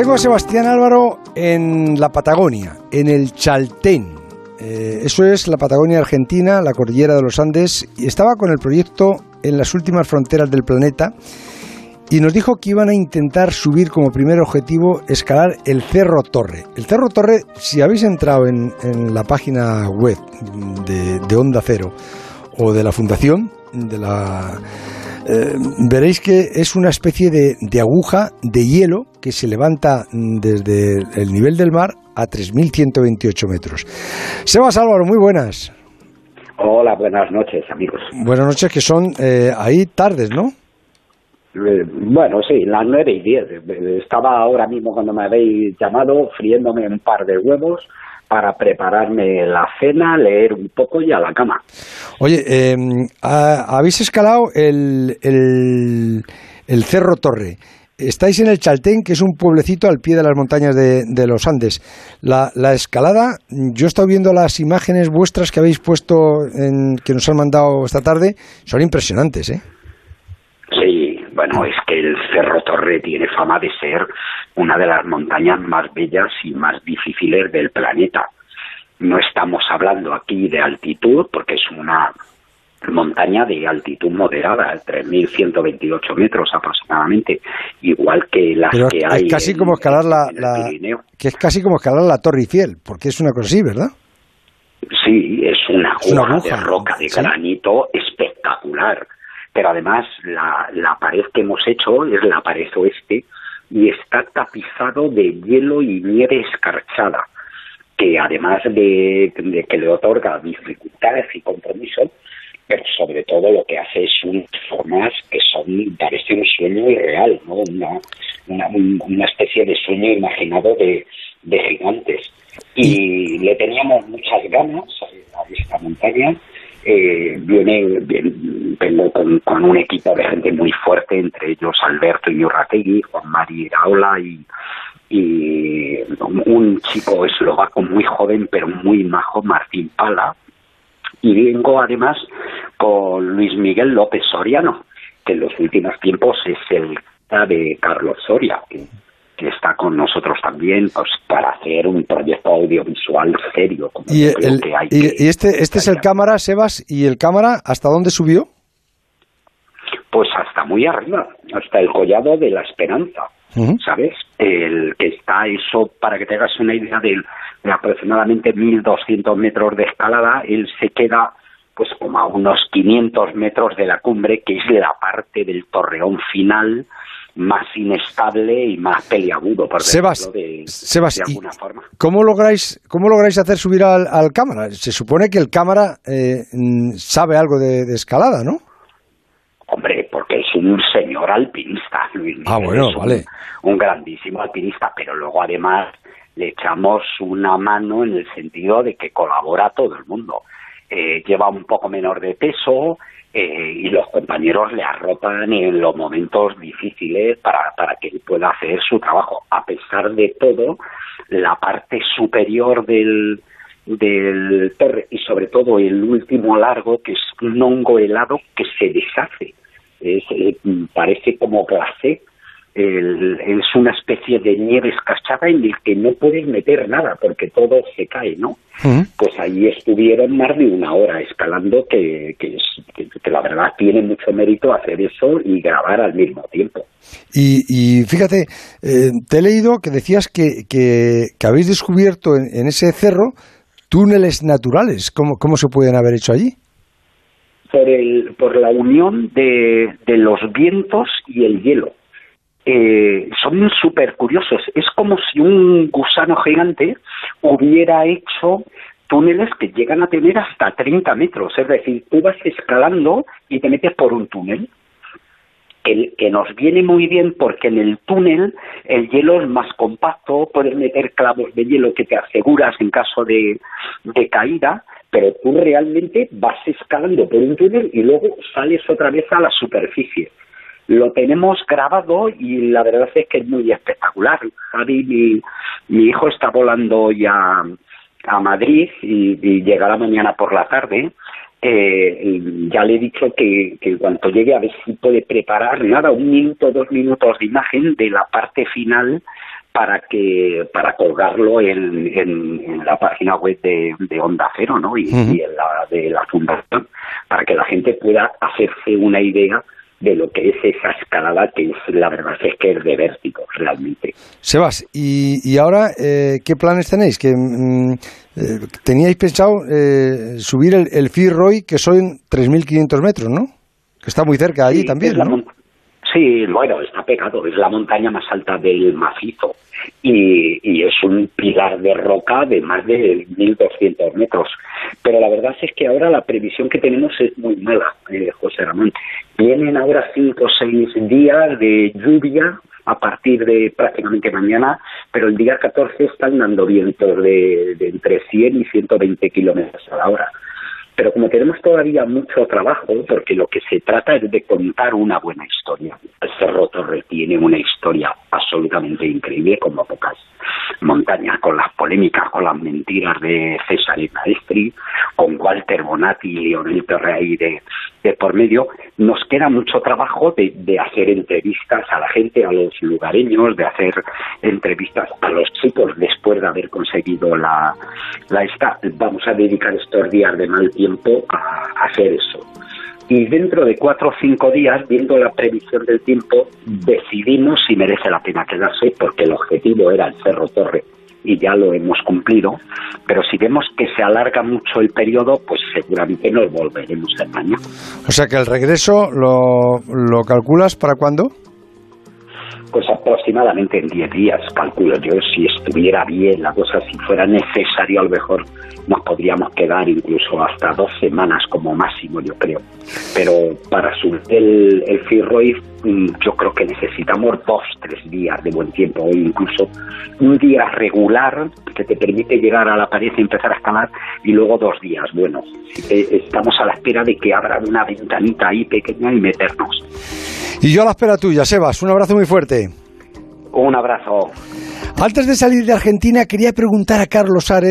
Tengo a Sebastián Álvaro en la Patagonia, en el Chaltén. Eh, eso es la Patagonia Argentina, la cordillera de los Andes, y estaba con el proyecto en las últimas fronteras del planeta y nos dijo que iban a intentar subir como primer objetivo escalar el Cerro Torre. El Cerro Torre, si habéis entrado en, la página web de, Onda Cero o de la Fundación, de la, eh, veréis que es una especie de, de aguja de hielo que se levanta desde el nivel del mar a 3.128 metros. Sebas Álvaro, muy buenas. Hola, buenas noches, amigos. Buenas noches, que son eh, ahí tardes, ¿no? Eh, bueno, sí, las nueve y diez. Estaba ahora mismo cuando me habéis llamado friéndome un par de huevos para prepararme la cena, leer un poco y a la cama. Oye, em, habéis escalado el, el, el Cerro Torre. Estáis en el Chaltén, que es un pueblecito al pie de las montañas de, los Andes. La, escalada, yo he estado viendo las imágenes vuestras que habéis puesto, en, que nos han mandado esta tarde, son impresionantes, ¿eh? Sí, bueno, es que el Cerro Torre tiene fama de ser una de las montañas más bellas y más difíciles del planeta. No estamos hablando aquí de altitud, porque es una montaña de altitud moderada, 3.128 metros aproximadamente, igual que las que hay es casi como escalar la, que es casi como escalar la Torre Eiffel, porque es una cosa así, ¿verdad? Sí, es una, es de roca de granito espectacular, pero además la, la pared que hemos hecho es la pared oeste y está tapizado de hielo y nieve escarchada que además de, de que le otorga dificultades y compromiso, pero sobre todo lo que hace es unas formas que son, parece un sueño irreal, ¿no? Una, una, especie de sueño imaginado de, gigantes. Y le teníamos muchas ganas a esta montaña. Eh, viene, vengo con, un equipo de gente muy fuerte, entre ellos Alberto Iñurrategui, Juan Mari Iraola y, un chico eslovaco muy joven pero muy majo, Martín Pala, y vengo además con Luis Miguel López Soriano, que en los últimos tiempos es el de Carlos Soria, está con nosotros también pues, para hacer un proyecto audiovisual serio. Como ¿Y, y, este, este es el cámara, Sebas, ¿y el cámara hasta dónde subió? Pues hasta muy arriba, hasta el collado de la esperanza. ¿sabes? El que está eso, para que te hagas una idea de, de aproximadamente 1.200 metros de escalada, él se queda pues como a unos 500 metros de la cumbre, que es la parte del torreón final más inestable y más peliagudo, por Sebas, de, Sebas, alguna forma. ¿cómo lográis, ¿Cómo lográis hacer subir al, cámara? Se supone que el cámara eh, sabe algo de, escalada, ¿no? Hombre, porque es un señor alpinista, Luis Ah, bueno, vale un grandísimo alpinista, pero luego además le echamos una mano en el sentido de que colabora todo el mundo. Eh, lleva un poco menor de peso eh, y los compañeros le arropan en los momentos difíciles para, para que él pueda hacer su trabajo. A pesar de todo, la parte superior del, del torre y sobre todo el último largo, que es un hongo helado que se deshace. Eh, parece como glacé es una especie de nieve escarchada en el que no puedes meter nada porque todo se cae, ¿no? Pues ahí estuvieron más de una hora escalando que, que, la verdad tiene mucho mérito hacer eso y grabar al mismo tiempo. Y, fíjate, eh, te he leído que decías que, que, habéis descubierto en, ese cerro túneles naturales. ¿Cómo, ¿Cómo se pueden haber hecho allí? Por, el, por la unión de, de los vientos y el hielo eh, son súper curiosos. Es como si un gusano gigante hubiera hecho túneles que llegan a tener hasta 30 metros. Es decir, tú vas escalando y te metes por un túnel. Que, que nos viene muy bien porque en el túnel el hielo es más compacto, puedes meter clavos de hielo que te aseguras en caso de, de caída, pero tú realmente vas escalando por un túnel y luego sales otra vez a la superficie lo tenemos grabado y la verdad es que es muy espectacular. Javi, mi, mi hijo está volando ya a Madrid y, llegará mañana por la tarde. Eh, ya le he dicho que, que cuanto llegue a ver si puede preparar nada, un minuto, dos minutos de imagen de la parte final para que para colgarlo en, en, la página web de, de Onda Cero ¿no? y, y en la de la fundación para que la gente pueda hacerse una idea de lo que es esa escalada que es la verdad es que es de vértigo realmente. Sebas, y, y ahora eh, qué planes tenéis? Que mm, eh, teníais pensado eh, subir el, el Firroy que son 3.500 metros, ¿no? Que está muy cerca allí también, ¿no? Sí, bueno, está pegado, es la montaña más alta del macizo y, es un pilar de roca de más de 1.200 metros. Pero la verdad es que ahora la previsión que tenemos es muy mala, eh, José Ramón. Vienen ahora cinco o seis días de lluvia a partir de prácticamente mañana, pero el día 14 están dando vientos de, de entre 100 y 120 kilómetros a la hora. Pero como tenemos todavía mucho trabajo, porque lo que se trata es de contar una buena historia. El Cerro Torre tiene una historia absolutamente increíble, como pocas montañas, con las con las mentiras de César y Maestri, con Walter Bonatti y Leonel Terrey de, de por medio. Nos queda mucho trabajo de, de hacer entrevistas a la gente, a los lugareños, de hacer entrevistas a los chicos después de haber conseguido la, la esta. Vamos a dedicar estos días de mal tiempo a hacer eso. Y dentro de cuatro o cinco días, viendo la previsión del tiempo, decidimos si merece la pena quedarse, porque el objetivo era el Cerro Torre y ya lo hemos cumplido, pero si vemos que se alarga mucho el periodo, pues seguramente nos volveremos a España. O sea que el regreso lo, lo calculas para cuándo? Pues aproximadamente en 10 días, calculo yo, si estuviera bien la cosa, si fuera necesario, a lo mejor nos podríamos quedar incluso hasta dos semanas como máximo, yo creo. Pero para subir el, el mm, yo creo que necesitamos dos, tres días de buen tiempo, o incluso un día regular que te permite llegar a la pared y empezar a escalar, y luego dos días. Bueno, estamos a la espera de que abra una ventanita ahí pequeña y meternos. Y yo a la espera tuya, Sebas. Un abrazo muy fuerte. Un abrazo. Antes de salir de Argentina, quería preguntar a Carlos Ares.